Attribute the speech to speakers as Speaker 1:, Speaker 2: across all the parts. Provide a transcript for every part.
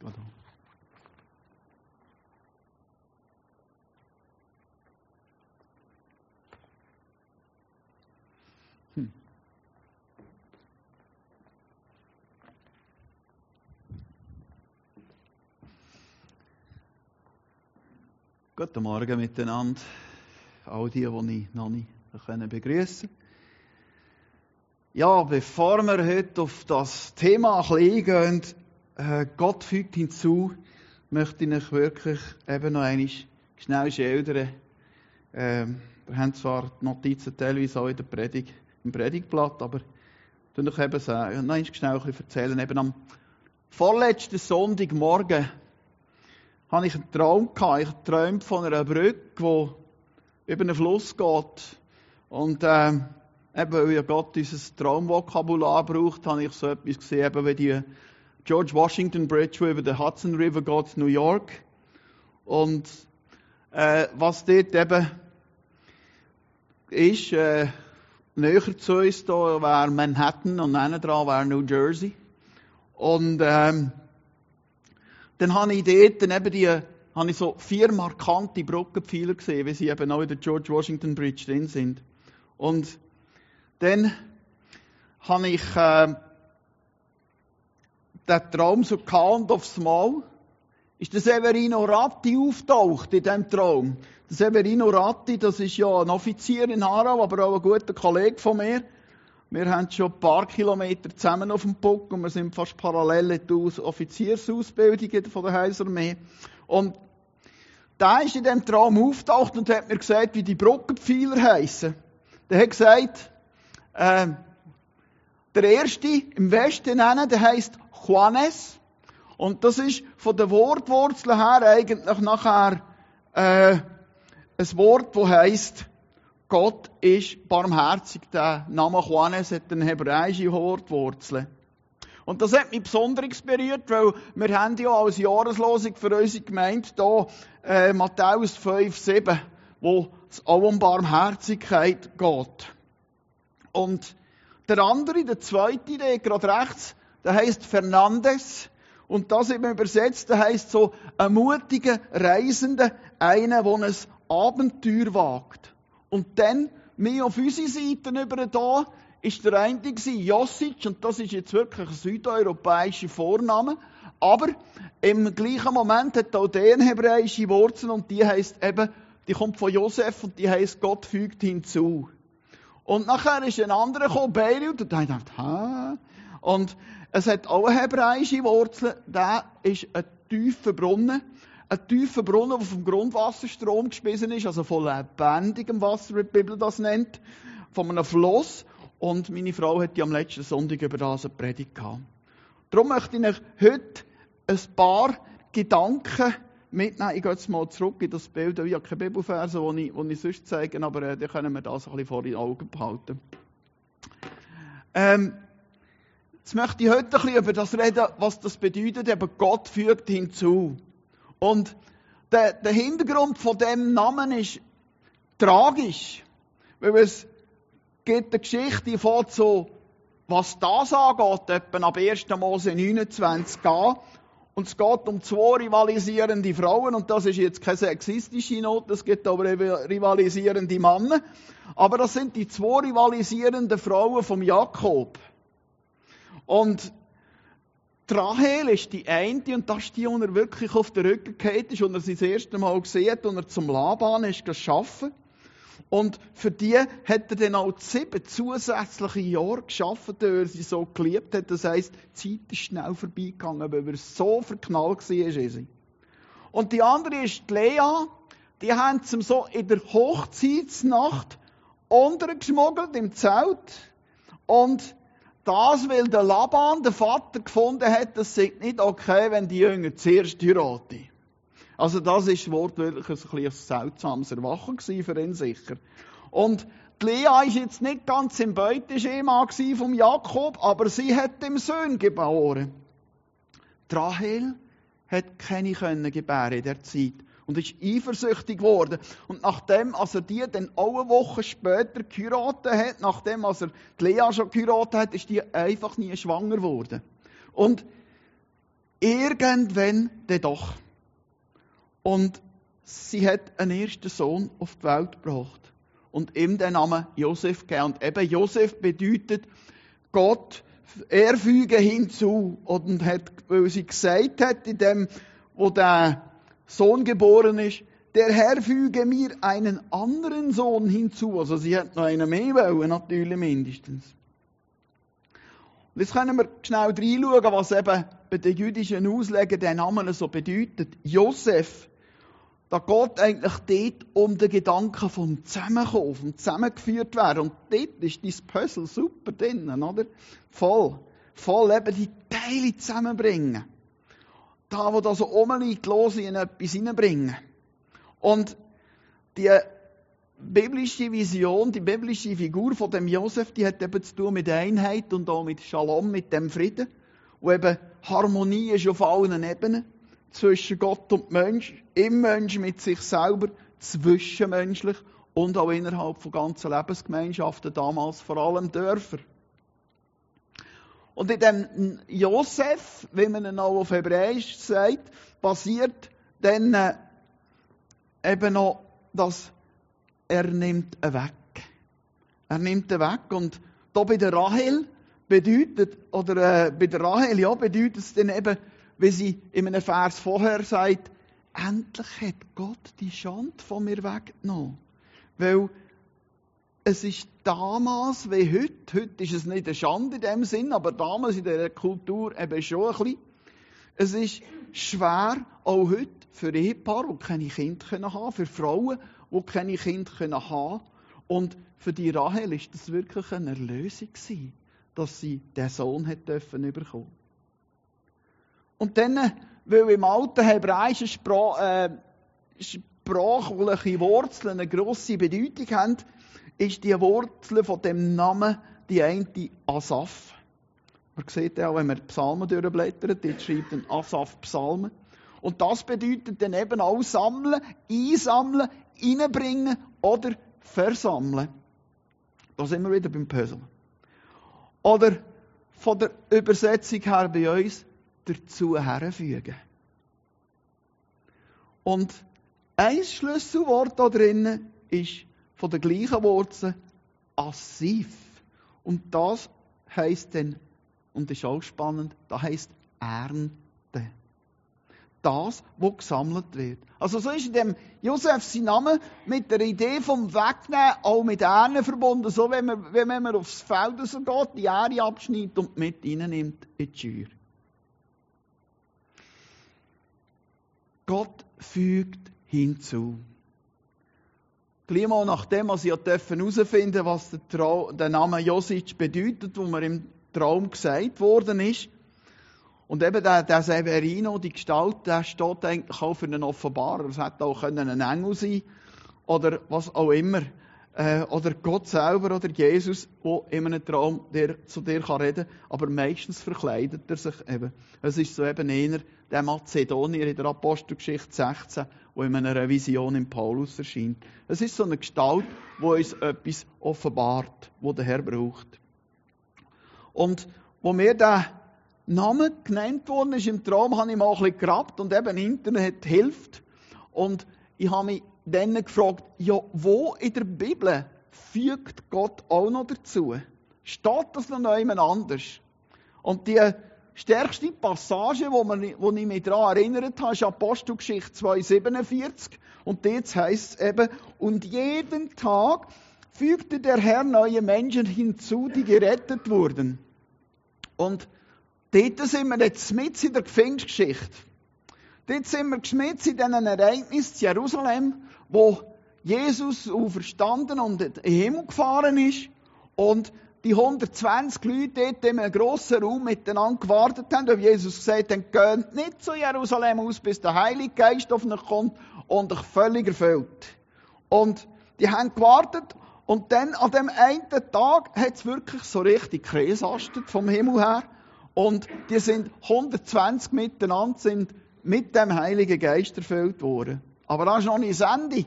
Speaker 1: Pardon. Hm. Guten Morgen miteinander. All die, die ich noch nicht begrüßen Ja, bevor wir heute auf das Thema eingehen, Gott fügt hinzu, möchte ich euch wirklich eben noch einmal schnell schildern. Ähm, wir haben zwar die Notizen teilweise auch in der Predigt, im Predigtblatt, aber ich will euch eben sagen, noch einmal schnell ein erzählen. Eben am vorletzten Sonntagmorgen hatte ich einen Traum gehabt. Ich träume von einer Brücke, die über einen Fluss geht. Und ähm, eben, weil ja Gott dieses Traumvokabular braucht, habe ich so etwas gesehen, eben wie die George Washington Bridge, die über den Hudson River geht, New York. Und äh, was dort eben ist, äh, näher zu uns da wäre Manhattan und hinten dran wäre New Jersey. Und ähm, dann habe ich dort dann eben die, habe ich so vier markante Brückenpfeiler gesehen, wie sie eben auch in der George Washington Bridge drin sind. Und dann habe ich äh, den Traum so und aufs Mal ist der Severino Ratti auftaucht in diesem Traum. Der Severino Ratti, das ist ja ein Offizier in Aarau, aber auch ein guter Kollege von mir. Wir haben schon ein paar Kilometer zusammen auf dem Puck und wir sind fast parallel in der Offiziersausbildung von der Heilsarmee. Und da ist in dem Traum auftaucht und hat mir gesagt, wie die Brückenpfeiler heißen. Der hat gesagt, äh, der erste im Westen nennen, der heißt Juanes. Und das ist von der Wortwurzel her eigentlich nachher äh, ein Wort, das heißt Gott ist barmherzig. Der Name Juanes hat eine hebräische Wortwurzel. Und das hat mich besonders inspiriert, weil wir haben ja als Jahreslosung für unsere Gemeinde hier äh, Matthäus 5, 7, wo es auch um Barmherzigkeit geht. Und der andere, der zweite, der gerade rechts, der heißt Fernandes. Und das eben übersetzt, der heißt so ein mutiger Reisender, einer, der ein Abenteuer wagt. Und dann, mehr auf unsere Seite über da, ist der eine Josic, und das ist jetzt wirklich ein südeuropäischer Vorname, aber im gleichen Moment hat auch der hebräische Wurzel und die heißt eben, die kommt von Josef und die heißt Gott fügt hinzu. Und nachher ist ein anderer gekommen, Beirut, und der dachte, ha. Und es hat auch hebräische Wurzel, der ist ein tiefer Brunnen ein tiefer Brunnen, der vom Grundwasserstrom gespissen ist, also von lebendigem Wasser, wie die Bibel das nennt, von einem Fluss. Und meine Frau hat ja am letzten Sonntag über das eine Predigt gehabt. Darum möchte ich euch heute ein paar Gedanken mitnehmen. Ich gehe jetzt mal zurück in das Bild. Ich habe keine Bibelverse, die ich, die ich sonst zeige, aber äh, dann können wir das ein bisschen vor den Augen behalten. Ähm, jetzt möchte ich heute ein bisschen über das reden, was das bedeutet, eben Gott fügt hinzu. Und der, der Hintergrund von dem Namen ist tragisch, weil es gibt eine Geschichte, fährt so, was das angeht, etwa ab 1. Mose 29 an. Und es geht um zwei rivalisierende Frauen, und das ist jetzt keine sexistische Note, es gibt aber rivalisierende Männer. Aber das sind die zwei rivalisierenden Frauen vom Jakob. Und die Rahel ist die eine, und das ist die, die er wirklich auf den Rücken geht ist, und er sie das erste Mal gesehen und er zum Laban ist geschaffen. Und für die hat er dann auch sieben zusätzliche Jahre geschaffen, weil er sie so geliebt hat. Das heisst, die Zeit ist schnell vorbeigegangen, weil er so verknallt war. Und die andere ist die Lea. Die haben sie so in der Hochzeitsnacht untergeschmuggelt im Zelt. Und das, weil der Laban, der Vater, gefunden hat, das sei nicht okay, wenn die Jünger zuerst heiraten. Also das ist wortwörtlich ein, ein seltsames Erwachen für ihn sicher. Und die Lea war jetzt nicht ganz im Beuteschema vom Jakob, aber sie hat dem Sohn geboren. Rahel hat keine können gebären in der Zeit und ist eifersüchtig geworden. Und nachdem, als er die dann auch eine Woche später geheiratet hat, nachdem, als er die Lea schon geheiratet hat, ist die einfach nie schwanger geworden. Und Irgendwann dann doch. Und sie hat einen ersten Sohn auf die Welt gebracht und ihm den Namen Josef gegeben. Und eben Josef bedeutet, Gott, er füge hinzu. Und hat, weil sie gesagt hat, in dem, wo der Sohn geboren ist, der Herr füge mir einen anderen Sohn hinzu. Also sie hat noch einen mehr wollen, natürlich mindestens. Und jetzt können wir schnell reinschauen, was eben bei den jüdischen Auslegern der Name so bedeutet. Josef da geht eigentlich dort um den Gedanken vom Zusammenkommen, vom Zusammengeführt werden. Und dort ist dein Puzzle super drin, oder? Voll. Voll eben die Teile zusammenbringen. Da, wo da so rumliegt, los in etwas hineinbringen. Und die biblische Vision, die biblische Figur von dem Josef, die hat eben zu tun mit Einheit und auch mit Shalom, mit dem Frieden. Und eben Harmonie ist auf allen Ebenen zwischen Gott und Mensch, im Mensch mit sich selber, zwischenmenschlich und auch innerhalb von ganzen Lebensgemeinschaften, damals vor allem Dörfer. Und in dem Josef, wie man ihn auch auf Hebräisch sagt, passiert dann äh, eben noch, dass er nimmt ihn weg. Er nimmt ihn weg und da bei der Rahel bedeutet, oder äh, bei der Rahel, ja, bedeutet es dann eben, wie sie in einem Vers vorher sagt, endlich hat Gott die Schande von mir weggenommen. Weil es ist damals wie heute, heute ist es nicht eine Schande in dem Sinn, aber damals in der Kultur eben schon ein bisschen. Es ist schwer, auch heute, für Ehepaare, die keine Kinder haben für Frauen, die keine Kinder haben. Und für die Rahel ist das wirklich eine Erlösung gewesen, dass sie den Sohn hat dürfen bekommen. Und dann, weil im alten hebräischen Sprach, äh, sprachliche Wurzeln eine grosse Bedeutung haben, ist die Wurzel von dem Namen die eine Asaf. Man sieht ja auch, wenn man Psalmen durchblättert, dort schreibt ein Asaf Psalmen. Und das bedeutet dann eben auch sammeln, einsammeln, einbringen oder versammeln. Da sind wir wieder beim Puzzle. Oder von der Übersetzung her bei uns dazu herfügen. Und ein Schlüsselwort da drinnen ist von der gleichen Wurzel Assif. Und das heißt dann, und das ist auch spannend, das heißt Ernte. Das, was gesammelt wird. Also so ist in dem Josef sein Name mit der Idee vom Wegnehmen auch mit Ernten verbunden. So, wenn man, wenn man aufs Feld so geht, die Ähre abschneidet und mit reinnimmt in die Scheuer. Gott fügt hinzu. Gleich mal nachdem, was ich herausfinden was der, Trau der Name Josic bedeutet, wo mir im Traum gesagt worden ist. Und eben der, der Severino, die Gestalt, der steht eigentlich auch für einen Offenbarer. Es hätte auch ein Engel sein oder was auch immer. Äh, oder Gott selber oder Jesus, der in einem Traum der zu dir kann reden kann. Aber meistens verkleidet er sich eben. Es ist so eben einer, der Mazedonier in der Apostelgeschichte 16, wo in einer Vision in Paulus erscheint. Es ist so eine Gestalt, wo uns etwas offenbart, wo der Herr braucht. Und wo mir der Name genannt worden ist im Traum, habe ich mal ein bisschen gegrabt und eben Internet hilft. Und ich habe mich dann gefragt, ja, wo in der Bibel fügt Gott auch noch dazu? Steht das noch jemand anders? Und die stärkste Passage, wo, ich mich daran erinnert habe, ist Apostelgeschichte 2,47. Und jetzt heißt es eben, und jeden Tag fügte der Herr neue Menschen hinzu, die gerettet wurden. Und dort sind wir jetzt mit in der Pfingstgeschichte. Dort sind wir geschmitzt in diesen Ereignissen in Jerusalem, wo Jesus auferstanden und in den Himmel gefahren ist und die 120 Leute dort in einem grossen Raum miteinander gewartet haben, und Jesus gesagt hat, geht nicht zu Jerusalem aus, bis der Heilige Geist auf euch kommt und euch völlig erfüllt. Und die haben gewartet und dann an dem einen Tag hat es wirklich so richtig kreisastet vom Himmel her und die sind 120 miteinander sind mit dem Heiligen Geist erfüllt worden. Aber das ist noch nicht das Ende.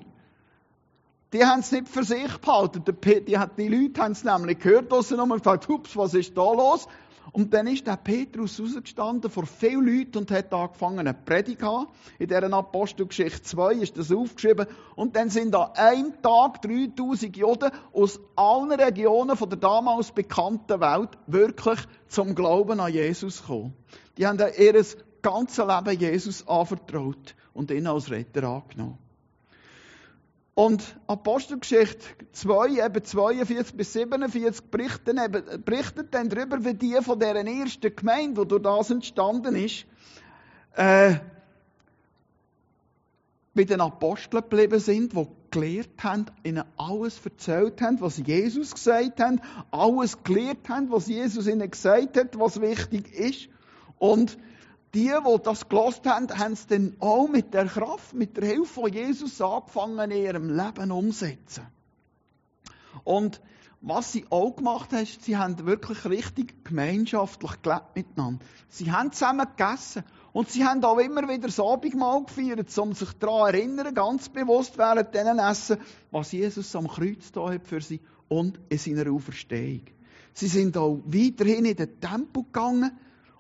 Speaker 1: Die haben es nicht für sich behalten. Die, die, Leute haben es nämlich gehört, dass sie nochmal gefragt, hups, was ist da los? Und dann ist der Petrus rausgestanden vor vielen Leuten und hat angefangen, eine Predigt zu In dieser Apostelgeschichte 2 ist das aufgeschrieben. Und dann sind an einem Tag 3000 Juden aus allen Regionen von der damals bekannten Welt wirklich zum Glauben an Jesus gekommen. Die haben ihr ganzes Leben Jesus anvertraut und ihn als Retter angenommen. Und Apostelgeschichte 2, eben 42 bis 47, berichten, eben, berichtet dann darüber, wie die von dieser ersten Gemeinde, die durch das entstanden ist, äh, den Aposteln geblieben sind, die gelehrt haben, ihnen alles erzählt haben, was Jesus gesagt hat, alles gelehrt haben, was Jesus ihnen gesagt hat, was wichtig ist. Und die, die das gelost haben, haben es dann auch mit der Kraft, mit der Hilfe von Jesus angefangen, in ihrem Leben umzusetzen. Und was sie auch gemacht haben, sie haben wirklich richtig gemeinschaftlich gelebt miteinander. Sie haben zusammen gegessen. Und sie haben auch immer wieder das Abendmahl gefeiert, um sich daran zu erinnern, ganz bewusst während denen Essen, was Jesus am Kreuz da hat für sie und in seiner Auferstehung. Sie sind auch weiterhin in den Tempel gegangen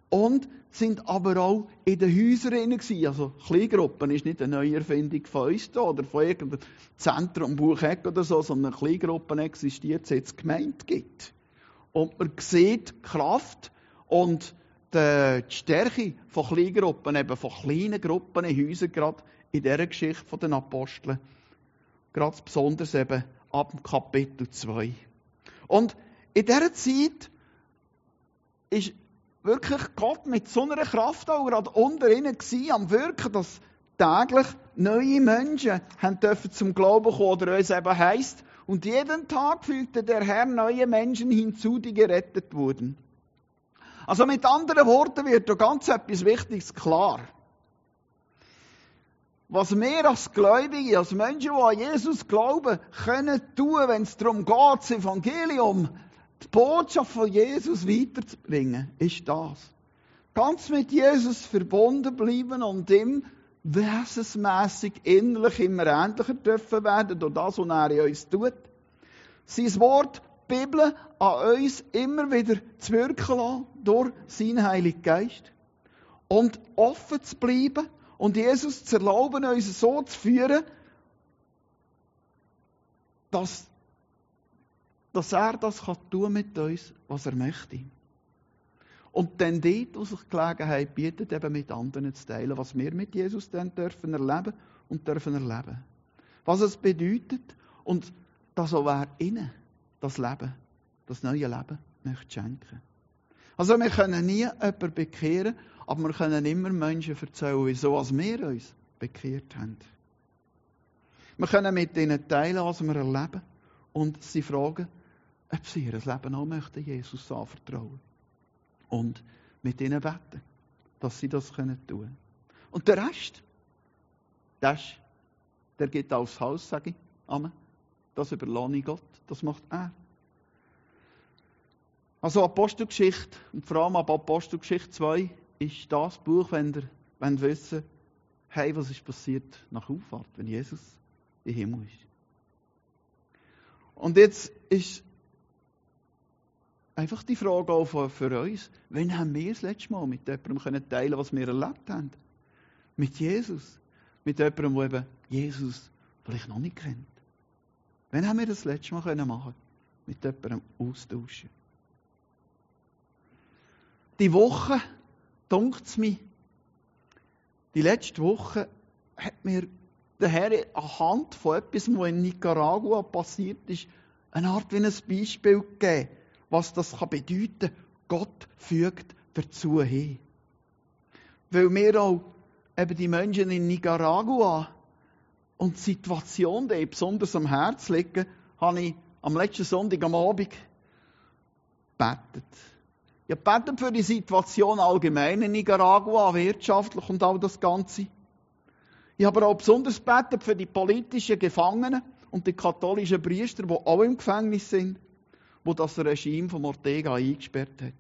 Speaker 1: und sind aber auch in den Häusern gewesen. Also Kleingruppen ist nicht eine neue Erfindung von uns da oder von irgendeinem Zentrum Bucheck oder so, sondern Kleingruppen existiert, seit es Gemeinde gibt. Und man sieht die Kraft und die Stärke von Kleingruppen, eben von kleinen Gruppen in Häusern, gerade in dieser Geschichte der Aposteln. Gerade besonders eben ab Kapitel 2. Und in dieser Zeit ist wirklich Gott mit so einer Kraft auch gerade unter ihnen gewesen, am Wirken, dass täglich neue Menschen haben dürfen zum Glauben kommen, oder es eben heisst, und jeden Tag fügte der Herr neue Menschen hinzu, die gerettet wurden. Also mit anderen Worten wird da ganz etwas Wichtiges klar. Was wir als Gläubige, als Menschen, die an Jesus glauben, können tun, wenn es darum geht, das Evangelium die Botschaft von Jesus weiterzubringen, ist das. Ganz mit Jesus verbunden bleiben und ihm wesensmässig innerlich immer ähnlicher dürfen werden durch das, was er in uns tut. Sein Wort, die Bibel, an uns immer wieder zu wirken lassen durch seinen Heiligen Geist. Und offen zu bleiben und Jesus zu erlauben, uns so zu führen, dass dass er das kann tun mit uns, was er möchte. Und dann dort, wo sich Gelegenheit bietet, eben mit anderen zu teilen, was wir mit Jesus dann dürfen erleben und dürfen erleben. Was es bedeutet und dass auch wer innen das Leben, das neue Leben möchte schenken. Also wir können nie jemanden bekehren, aber wir können immer Menschen erzählen, wieso als wir uns bekehrt haben. Wir können mit ihnen teilen, was wir erleben und sie fragen, ob sie ihr Leben auch möchten, Jesus anvertrauen. Und mit ihnen beten, dass sie das können tun. Und der Rest, das, der geht aufs Haus, sage ich. Amen. Das überlasse ich Gott. Das macht er. Also Apostelgeschichte, und vor allem ab Apostelgeschichte 2, ist das Buch, wenn ihr, wenn ihr wissen, hey, was ist passiert nach Auffahrt, wenn Jesus im Himmel ist. Und jetzt ist Einfach die Frage auch für uns. Wann haben wir das letzte Mal mit jemandem können teilen was wir erlebt haben? Mit Jesus. Mit jemandem, der eben Jesus vielleicht noch nicht kennt. Wann haben wir das letzte Mal können machen Mit jemandem austauschen. Die Woche, dunkt es mir, die letzte Woche hat mir der Herr anhand von etwas, was in Nicaragua passiert ist, eine Art wie ein Beispiel gegeben was das kann bedeuten kann. Gott fügt dazu hin. Weil mir auch eben die Menschen in Nicaragua und die Situation, die besonders am Herz liegen, habe ich am letzten Sonntag am Abend gebetet. Ich gebetet für die Situation allgemein in Nicaragua, wirtschaftlich und all das Ganze. Ich habe aber auch besonders gebetet für die politischen Gefangenen und die katholischen Priester, die auch im Gefängnis sind wo das Regime von Ortega eingesperrt hat.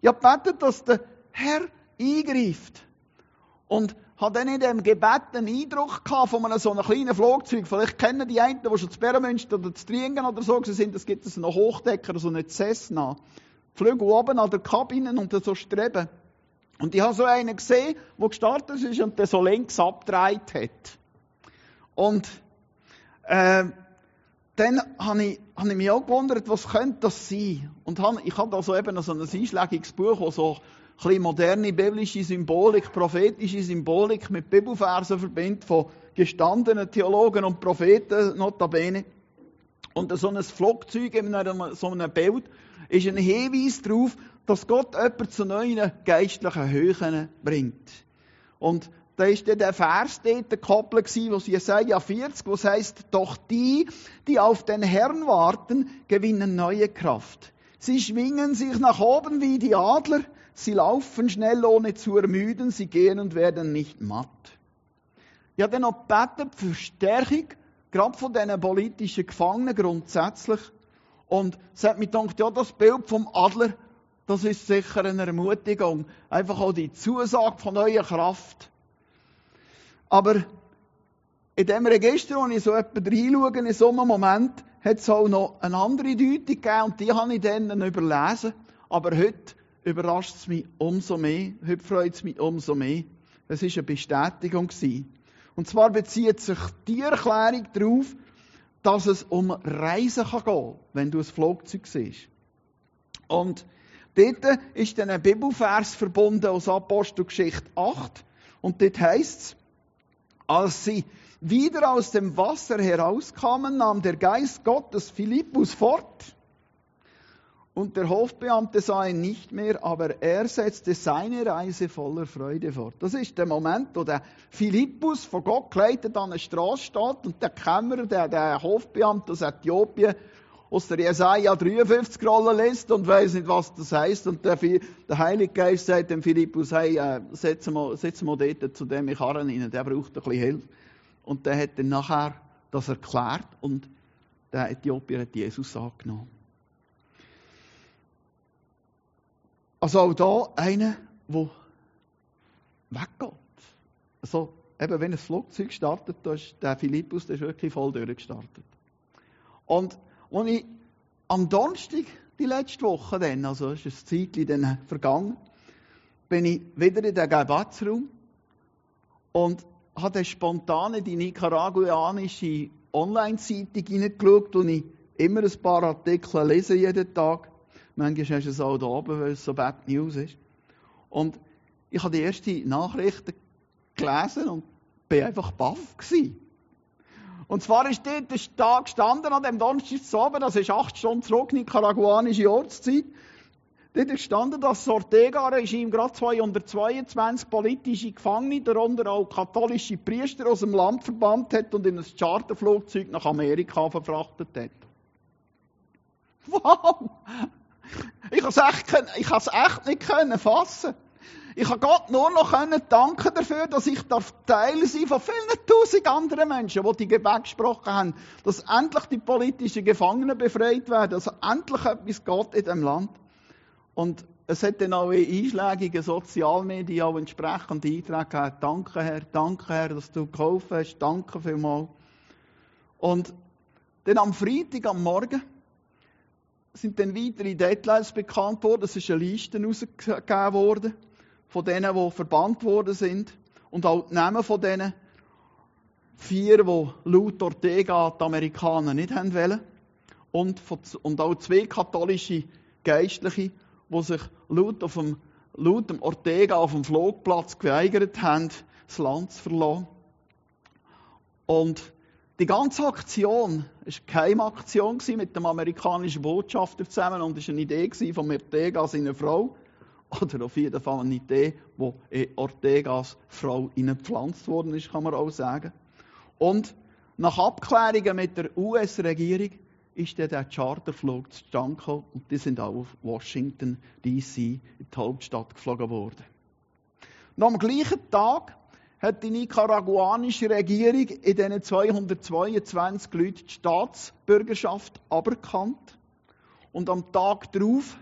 Speaker 1: Ich habe gebetet, dass der Herr eingreift. Und habe dann in dem Gebet einen Eindruck gehabt von einem so einem kleinen Flugzeug. Vielleicht kennen die einen, die schon zu Bärenmünster oder zu Triengen oder so sind, es gibt einen Hochdecker, so einen Cessna. Flügel oben an der Kabine und so streben. Und ich habe so einen gesehen, der gestartet ist und der so links abgedreht hat. Und äh, dann habe ich, habe ich mich auch gewundert, was könnte das sein? Und ich habe da so eben so ein einschlägiges Buch, das so ein bisschen moderne biblische Symbolik, prophetische Symbolik mit Bibelversen verbindet von gestandenen Theologen und Propheten notabene. Und so ein Flugzeug in einem, so einem Bild ist ein Hinweis darauf, dass Gott jemanden zu neuen geistlichen Höhen bringt. Und da ist dann der Vers dort gekoppelt was Jesaja 40, was heißt, doch die, die auf den Herrn warten, gewinnen neue Kraft. Sie schwingen sich nach oben wie die Adler, sie laufen schnell ohne zu ermüden, sie gehen und werden nicht matt. Ich habe dann noch gebeten für Stärkung, gerade von diesen politischen Gefangenen grundsätzlich. Und es hat mir gedacht, ja, das Bild vom Adler, das ist sicher eine Ermutigung. Einfach auch die Zusage von neuer Kraft. Aber in dem Register, wo ich so etwa reinschaue, in so einem Moment, hat es auch noch eine andere Deutung gegeben und die habe ich dann überlesen. Aber heute überrascht es mich umso mehr, heute freut es mich umso mehr. Es war eine Bestätigung. Und zwar bezieht sich die Erklärung darauf, dass es um Reisen kann gehen wenn du ein Flugzeug siehst. Und dort ist dann ein Bibelvers verbunden aus Apostelgeschichte 8. Und dort heißt es, als sie wieder aus dem Wasser herauskamen, nahm der Geist Gottes Philippus fort. Und der Hofbeamte sah ihn nicht mehr, aber er setzte seine Reise voller Freude fort. Das ist der Moment, wo der Philippus von Gott geleitet an der Straße steht und der Kämmerer, der, der Hofbeamte aus Äthiopien, aus der Jesaja 53 Rolle lässt und weiß nicht, was das heißt. Und der, der Heilige Geist sagt dem Philippus, hey, äh, setz mal, setz mal dort zu dem Karren rein, der braucht ein bisschen Hilfe. Und der hat dann nachher das erklärt und der Äthiopier hat Jesus angenommen. Also auch da einer, der weggeht. Also, eben, wenn ein Flugzeug startet, da ist der Philippus, der ist wirklich voll durchgestartet. Und als ich am Donnerstag, die letzte Woche dann, also ist ein Zeitchen dann vergangen, bin ich wieder in den Gebetsraum und habe spontan in die nicaraguanische Online-Zeitung hineingeschaut, wo ich immer ein paar Artikel lese jeden Tag. Manchmal du es auch da oben, weil es so Bad News ist. Und ich habe die ersten Nachrichten gelesen und bin einfach baff. Und zwar ist dort der Tag gestanden an dem Donnerstag zu oben, das ist acht Stunden zurück, nicaraguanische Ortszeit. Dort ist gestanden, dass das Ortega-Regime gerade 222 politische Gefangene, darunter auch katholische Priester aus dem Land verbannt hat und in ein Charterflugzeug nach Amerika verfrachtet hat. Wow! Ich habe es echt, echt nicht können fassen. Ich habe Gott nur noch danken dafür, dass ich Teil sein von vielen tausend anderen Menschen, die die Gebet gesprochen haben, dass endlich die politischen Gefangenen befreit werden, dass endlich etwas geht in diesem Land. Und es hat dann auch in einschlägigen Sozialmedien auch entsprechend Einträge gegeben. Danke Herr, danke Herr, dass du geholfen hast, danke vielmals. Und dann am Freitag, am Morgen, sind dann weitere Details bekannt worden. Es ist eine Liste herausgegeben worden von denen, die verbannt worden sind. Und auch die Namen von denen vier, die laut Ortega die Amerikaner nicht haben wollen. Und, und auch zwei katholische Geistliche, die sich laut, auf dem, laut dem Ortega auf dem Flugplatz geweigert haben, das Land zu verlassen. Und die ganze Aktion war keine Aktion mit dem amerikanischen Botschafter zusammen und war eine Idee von Ortega, seiner Frau. Oder auf jeden Fall eine Idee, die in Ortegas Frau gepflanzt worden ist, kann man auch sagen. Und nach Abklärungen mit der US-Regierung ist dann der Charterflug zustande gekommen und die sind auch auf Washington DC in die Hauptstadt geflogen worden. Noch am gleichen Tag hat die nicaraguanische Regierung in diesen 222 Leuten die Staatsbürgerschaft aberkannt. Und am Tag darauf,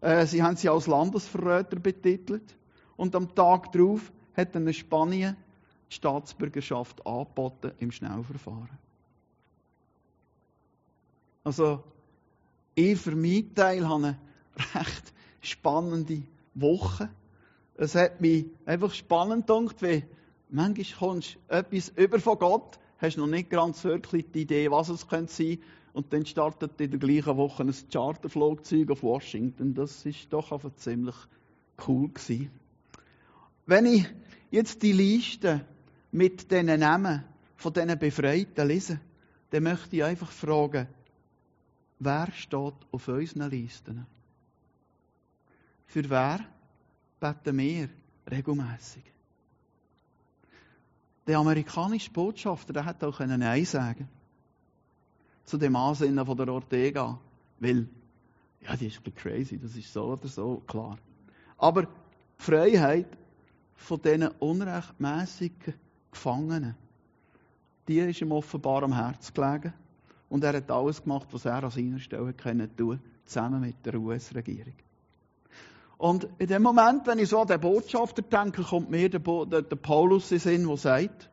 Speaker 1: äh, sie haben sie als Landesverräter betitelt, und am Tag darauf hat dann Spanien die Staatsbürgerschaft angeboten im Schnellverfahren. Also, ich für meinen Teil habe eine recht spannende Woche. Es hat mich einfach spannend gedacht, wie manchmal kommst du etwas über von Gott, hast noch nicht ganz wirklich die Idee, was es könnte sein, und dann startet in der gleichen Woche ein Charterflugzeug auf Washington. Das ist doch einfach ziemlich cool gewesen. Wenn ich jetzt die Liste mit diesen Namen von diesen Befreiten lese, dann möchte ich einfach fragen, wer steht auf unseren Listen? Für wer beten wir regelmäßig? Der amerikanische Botschafter, der hat auch Nein sagen zu dem Ansinnen von der Ortega, weil, ja, die ist ein bisschen crazy, das ist so oder so, klar. Aber Freiheit von diesen unrechtmäßigen Gefangenen, die ist ihm offenbar am Herz gelegen. Und er hat alles gemacht, was er an seiner Stelle können tun, zusammen mit der US-Regierung. Und in dem Moment, wenn ich so an den Botschafter denke, kommt mir der, Bo der, der Paulus in Sinn, der sagt,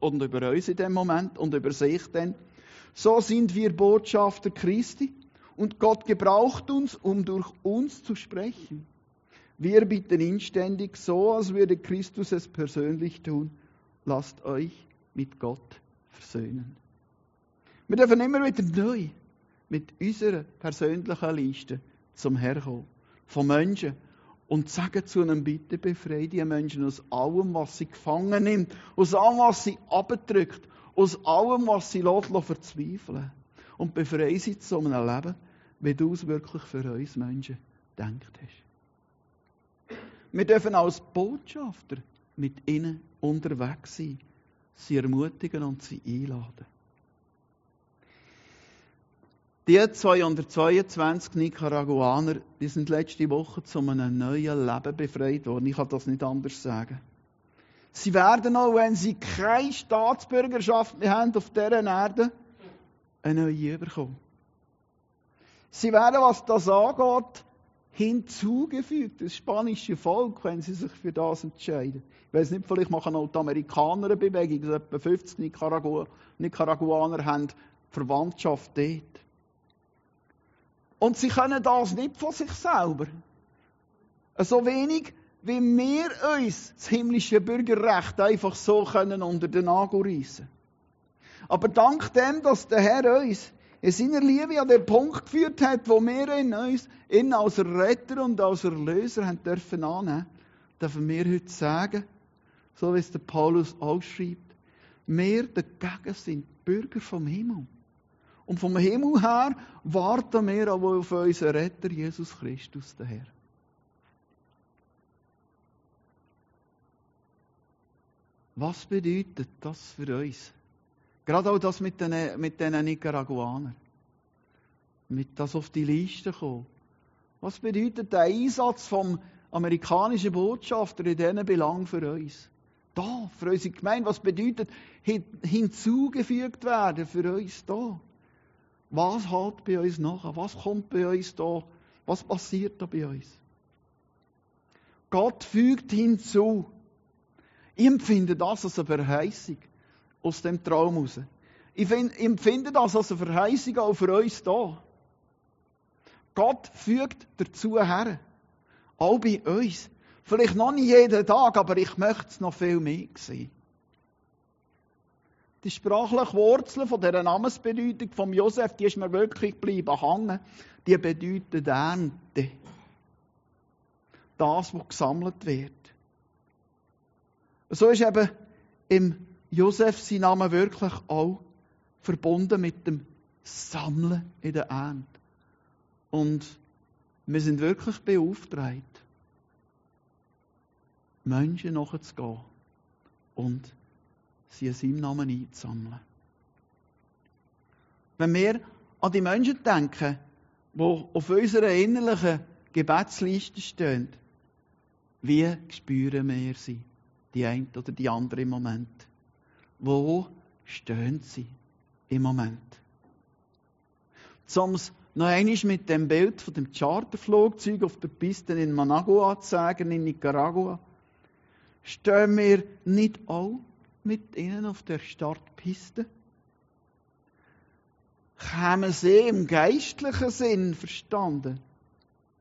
Speaker 1: und über uns in dem Moment und über sich dann, so sind wir Botschafter Christi und Gott gebraucht uns, um durch uns zu sprechen. Wir bitten inständig, so als würde Christus es persönlich tun, lasst euch mit Gott versöhnen. Wir dürfen immer wieder neu mit unserer persönlichen Liste zum Herkommen von Menschen und sagen zu einem Bitte befreie die Menschen aus allem, was sie gefangen nimmt, aus allem, was sie abdrückt, aus allem, was sie lässt, verzweifeln und befreie sie zu einem Leben, wie du es wirklich für uns Menschen denkt hast. Wir dürfen als Botschafter mit ihnen unterwegs sein, sie ermutigen und sie einladen. Die 222 Nicaraguaner, die sind letzte Woche zu einem neuen Leben befreit worden. Ich kann das nicht anders sagen. Sie werden auch, wenn sie keine Staatsbürgerschaft mehr haben auf dieser Erde, eine neue bekommen. Sie werden, was das angeht, hinzugefügt, das spanische Volk, wenn sie sich für das entscheiden. Ich weiß nicht, vielleicht machen auch die Amerikaner eine Bewegung, dass etwa 50 Nicaragua Nicaraguaner haben Verwandtschaft dort. Und sie können das nicht von sich selber. So wenig wie wir uns das himmlische Bürgerrecht einfach so können unter den Nagel reissen. Aber dank dem, dass der Herr uns in seiner Liebe an den Punkt geführt hat, wo wir in uns, ihn als Retter und als Erlöser haben dürfen annehmen, dürfen wir heute sagen, so wie es der Paulus ausschreibt, wir dagegen sind Bürger vom Himmel. Und vom Himmel her warten wir aber auf unseren Retter Jesus Christus, der Herr. Was bedeutet das für uns? Gerade auch das mit den, mit den Nicaraguanern. Mit das auf die Liste kommen. Was bedeutet der Einsatz vom amerikanischen Botschafter in diesen Belang für uns? Da, für unsere Gemeinde. Was bedeutet hinzugefügt werden für uns da? Was hat bei uns nachher? Was kommt bei uns da? Was passiert da bei uns? Gott fügt hinzu. Ich empfinde das als eine Verheißung aus dem Traum raus. Ich empfinde das als eine Verheißung auch für uns da. Gott fügt dazu her. Auch bei uns. Vielleicht noch nicht jeden Tag, aber ich möchte es noch viel mehr sehen. Die sprachliche Wurzel von dieser Namensbedeutung von Josef, die ist mir wirklich geblieben hängen. Die bedeutet Ernte. Das, was gesammelt wird. So ist eben im Josef sein Name wirklich auch verbunden mit dem Sammeln in der Ernte. Und wir sind wirklich beauftragt, Menschen nachzugehen und sie in seinem Namen einzusammeln. Wenn wir an die Menschen denken, die auf unserer innerlichen Gebetsliste stehen, wie spüren wir sie? Die eine oder die andere im Moment. Wo stehen sie im Moment? Es noch einmal mit dem Bild von dem Charterflugzeug auf der Piste in Managua zu sagen, in Nicaragua, stehen wir nicht auch mit ihnen auf der Startpiste? Kämen sie im geistlichen Sinn verstanden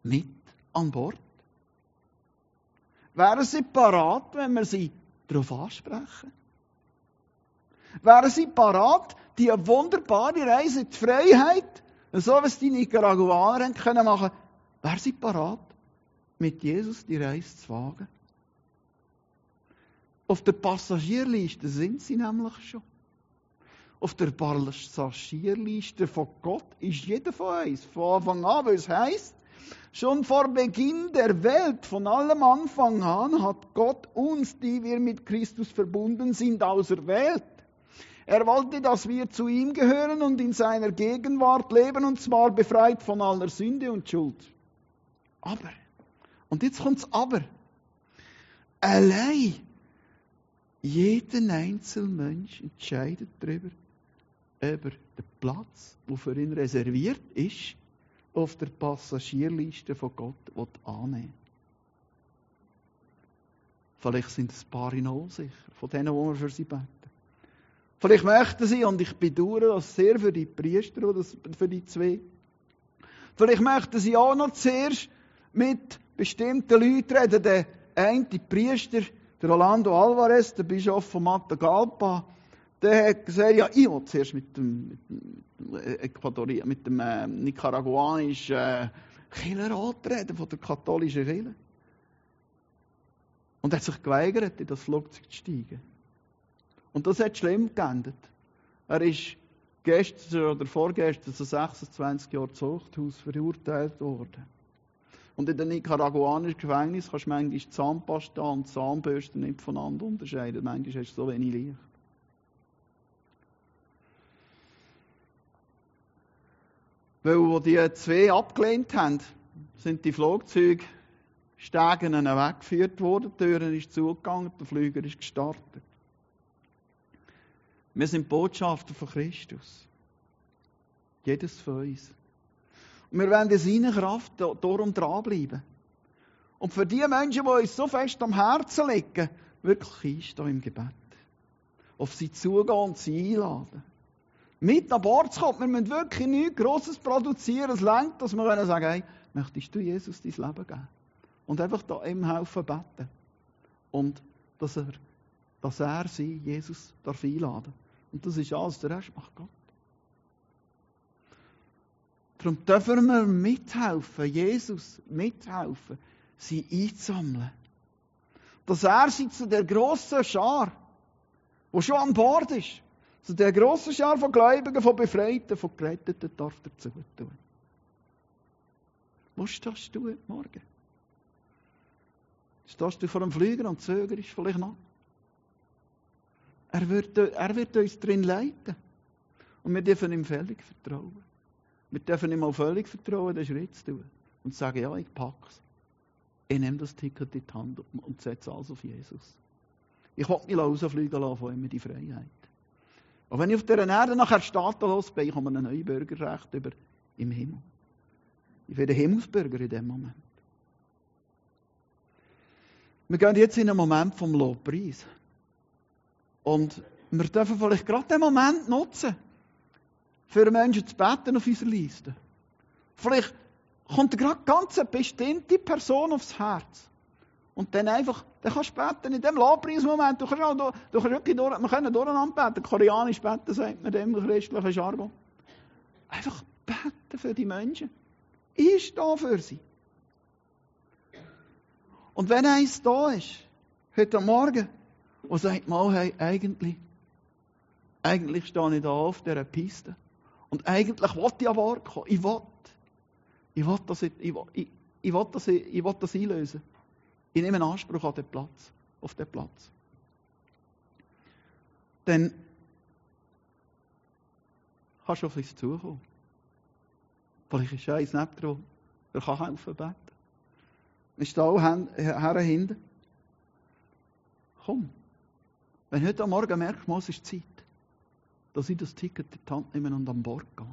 Speaker 1: mit an Bord? Wären sie parat, wenn wir sie darauf ansprechen? Wären sie parat, die wunderbare Reise in die Freiheit, so wie es die Nicaraguaner machen können machen, wären sie parat, mit Jesus die Reise zu wagen? Auf der Passagierliste sind sie nämlich schon. Auf der Passagierliste von Gott ist jeder von uns von Anfang an, weil es heisst, schon vor Beginn der Welt, von allem Anfang an, hat Gott uns, die wir mit Christus verbunden sind, auserwählt. Er wollte, dass wir zu ihm gehören und in seiner Gegenwart leben, und zwar befreit von aller Sünde und Schuld. Aber, und jetzt kommt's aber, allein jeder Einzelmensch entscheidet darüber, ob er den Platz, der für ihn reserviert ist, auf der Passagierliste von Gott annehmen Vielleicht sind es ein paar in unsicher, von denen, die wir für sie beten. Vielleicht möchten sie, und ich bedauere das sehr für die Priester oder für die zwei, vielleicht möchten sie auch noch zuerst mit bestimmten Leuten reden. Der eine Priester, der Rolando Alvarez, der Bischof von Matagalpa, der hat gesagt, ja, ich will zuerst mit dem, mit mit dem äh, nicaraguanischen äh, Kirchenrat reden, von der katholischen Kirche. Und er hat sich geweigert, in das Flugzeug zu steigen. Und das hat schlimm geendet. Er ist gestern oder vorgestern, so 26 Jahre Zuchthaus verurteilt worden. Und in den nicaraguanischen Gefängnis kannst du manchmal Zahnpasta und Zahnbürste nicht voneinander unterscheiden. Manchmal hast du so wenig Licht. Weil, wo die zwei abgelehnt haben, sind die Flugzeuge Stegen weggeführt worden, die Türen ist zugegangen, der Flüger ist gestartet. Wir sind Botschafter von Christus. Jedes von uns. Und wir werden in seiner Kraft darum dranbleiben. Und für die Menschen, die uns so fest am Herzen liegen, wirklich einstehen im Gebet. Auf sie zugehen und sie einladen. Mit an Bord zu kommen. Wir müssen wirklich nichts Grosses produzieren. Es längt, dass wir können sagen, hey, möchtest du Jesus dein Leben geben? Und einfach da ihm helfen beten. Und dass er, dass er sie, Jesus, darf einladen. Und das ist alles, der Rest macht Gott. Darum dürfen wir mithelfen, Jesus mithelfen, sie einzusammeln. Dass er sie zu der grossen Schar, wo schon an Bord ist, zu der grossen Schar von Gläubigen, von Befreiten, von Geretteten darf dazu tun. Wo stehst du heute Morgen? Stehst du vor dem Flüger und zögerst vielleicht noch? Er wird, er wird uns drin leiten. Und wir dürfen ihm völlig vertrauen. Wir dürfen ihm auch völlig vertrauen, den Schritt zu tun. Und sagen, ja, ich pack's. Ich nehme das Ticket in die Hand und setze alles auf Jesus. Ich will mich rausfliegen lassen von ihm die Freiheit. Und wenn ich auf dieser Erde nachher staatenlos bin, ich ein neues Bürgerrecht über im Himmel. Ich werde Himmelsbürger in dem Moment. Wir gehen jetzt in einen Moment vom Lobpreis. Und wir dürfen vielleicht gerade den Moment nutzen, für Menschen zu beten auf unserer Liste. Vielleicht kommt gerade ganz eine bestimmte Person aufs Herz. Und dann einfach, dann kannst du beten in dem Lobpreismoment. Du kannst auch, du, du kannst wirklich durch, wir können durcheinander beten. Koreanisch beten, sagt man dem christlichen Jargon. Einfach beten für die Menschen. Ich stehe für sie. Und wenn eins da ist, heute Morgen, und sagt mal, hey, eigentlich, eigentlich stehe ich da auf dieser Piste. Und eigentlich will ich an Bord kommen. Ich will. Ich will das, ich, ich, ich, ich will das, ich will das einlösen. Ich nehme Anspruch an den Platz, auf den Platz. Dann kannst du auf uns zukommen. Vielleicht ist eins neben dran. Er kann helfen beten. Ich stehe auch her hinten. Komm. Wenn heute Morgen merkst, es ist Zeit, dass ich das Ticket in die Hand nehme und an Bord gehe,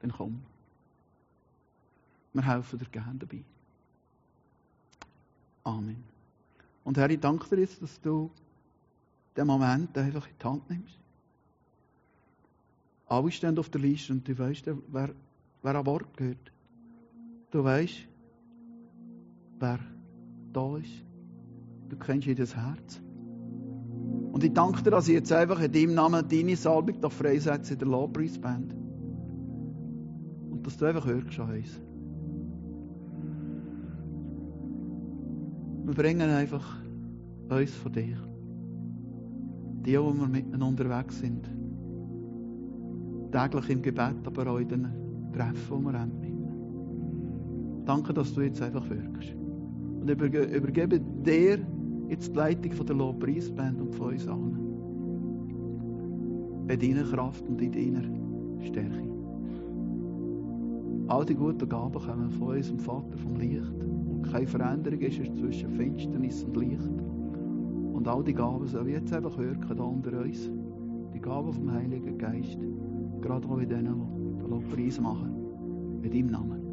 Speaker 1: dann komm. Wir helfen dir gerne dabei. Amen. Und Herr, ich danke dir jetzt, dass du den Moment einfach in die Hand nimmst. Alle stehen auf der Liste und du weißt, wer, wer an Bord gehört. Du weißt, wer da ist. Du kennst jedes Herz. Und ich danke dir, dass ich jetzt einfach in deinem Namen deine Salbung da freisetze in der Lobpreisband. Und dass du einfach hörst an uns. Wir bringen einfach uns von dir. Die, wo wir miteinander unterwegs sind. Täglich im Gebet, aber auch in den Treffen, die wir haben. Danke, dass du jetzt einfach wirkst. Und übergebe dir jetzt die Leitung von der Lobpreisband und von uns allen. Bei deiner Kraft und in deiner Stärke. All die guten Gaben kommen von unserem Vater vom Licht. Keine Veränderung ist zwischen Finsternis und Licht. Und all die Gaben sollen jetzt einfach wirken unter uns. Die Gaben vom Heiligen Geist. Gerade auch in denen, die Lobpreis machen. Mit deinem Namen.